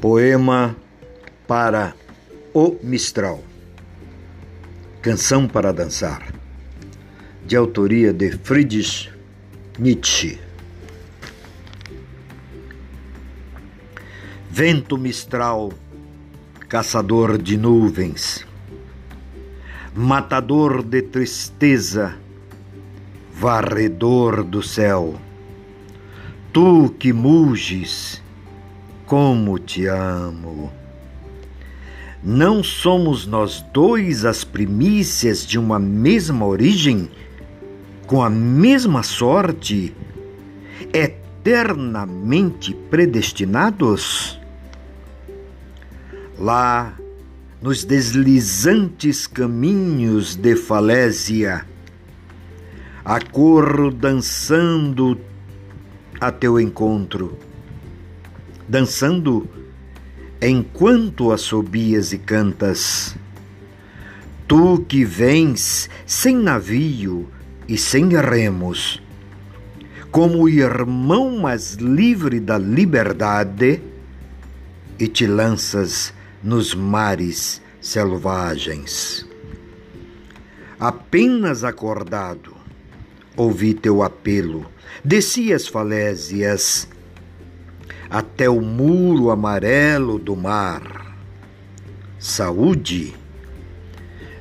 Poema para o Mistral. Canção para dançar. De autoria de Friedrich Nietzsche. Vento mistral, caçador de nuvens, matador de tristeza, varredor do céu. Tu que muges, como te amo. Não somos nós dois as primícias de uma mesma origem, com a mesma sorte, eternamente predestinados? Lá, nos deslizantes caminhos de falésia, acorro dançando a teu encontro dançando enquanto assobias e cantas. Tu que vens sem navio e sem remos, como irmão mais livre da liberdade, e te lanças nos mares selvagens. Apenas acordado, ouvi teu apelo, desci as falésias até o muro amarelo do mar. Saúde,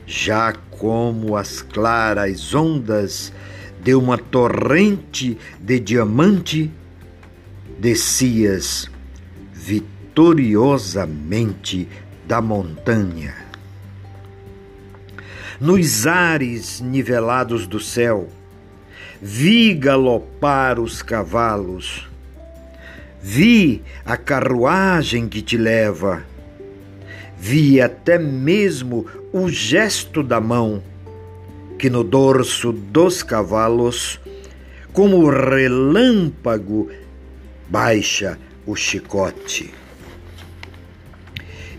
já como as claras ondas de uma torrente de diamante, descias vitoriosamente da montanha. Nos ares nivelados do céu, vi galopar os cavalos Vi a carruagem que te leva, vi até mesmo o gesto da mão que no dorso dos cavalos, como relâmpago, baixa o chicote.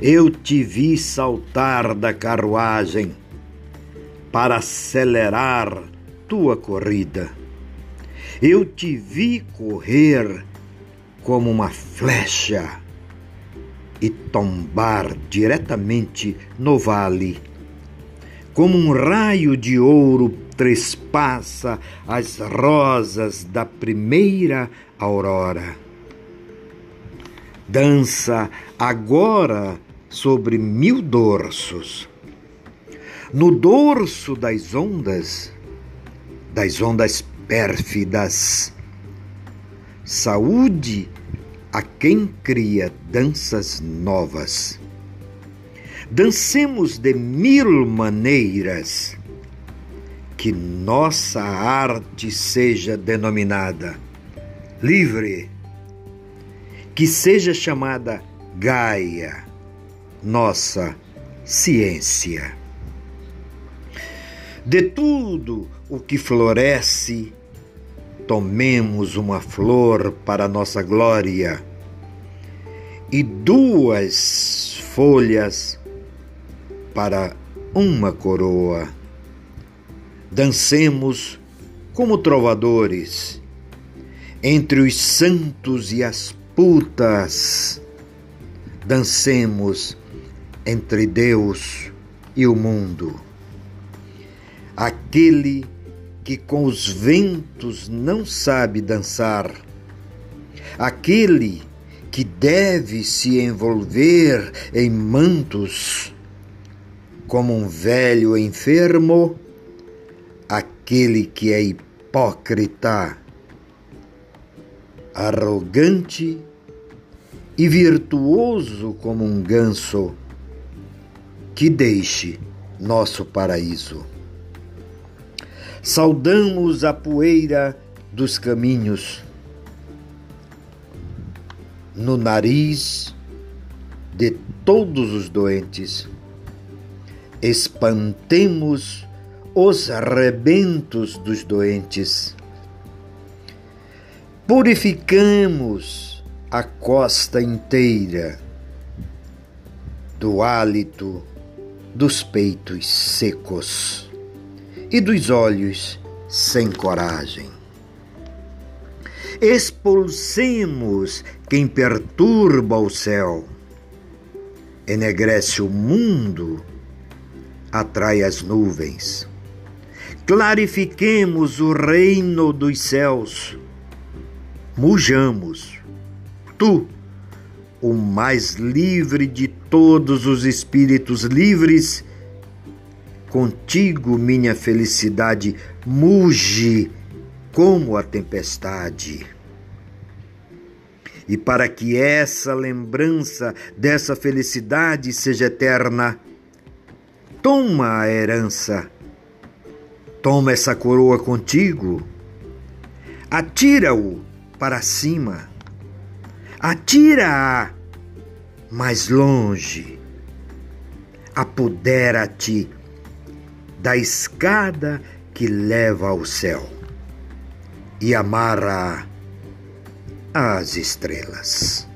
Eu te vi saltar da carruagem para acelerar tua corrida. Eu te vi correr como uma flecha e tombar diretamente no vale. Como um raio de ouro trespassa as rosas da primeira aurora. Dança agora sobre mil dorsos. No dorso das ondas, das ondas pérfidas, saúde a quem cria danças novas. Dancemos de mil maneiras, que nossa arte seja denominada livre, que seja chamada Gaia, nossa ciência. De tudo o que floresce, tomemos uma flor para nossa glória e duas folhas para uma coroa. Dancemos como trovadores entre os santos e as putas. Dancemos entre Deus e o mundo. Aquele que com os ventos não sabe dançar, aquele que deve se envolver em mantos como um velho enfermo, aquele que é hipócrita, arrogante e virtuoso como um ganso, que deixe nosso paraíso. Saudamos a poeira dos caminhos no nariz de todos os doentes. Espantemos os rebentos dos doentes. Purificamos a costa inteira do hálito dos peitos secos e dos olhos sem coragem. Expulsemos quem perturba o céu. enegrece o mundo, atrai as nuvens. Clarifiquemos o reino dos céus. Mujamos. Tu, o mais livre de todos os espíritos livres, contigo minha felicidade muge como a tempestade. E para que essa lembrança dessa felicidade seja eterna, toma a herança, toma essa coroa contigo, atira-o para cima, atira-a mais longe, apodera-te da escada que leva ao céu e amarra às estrelas.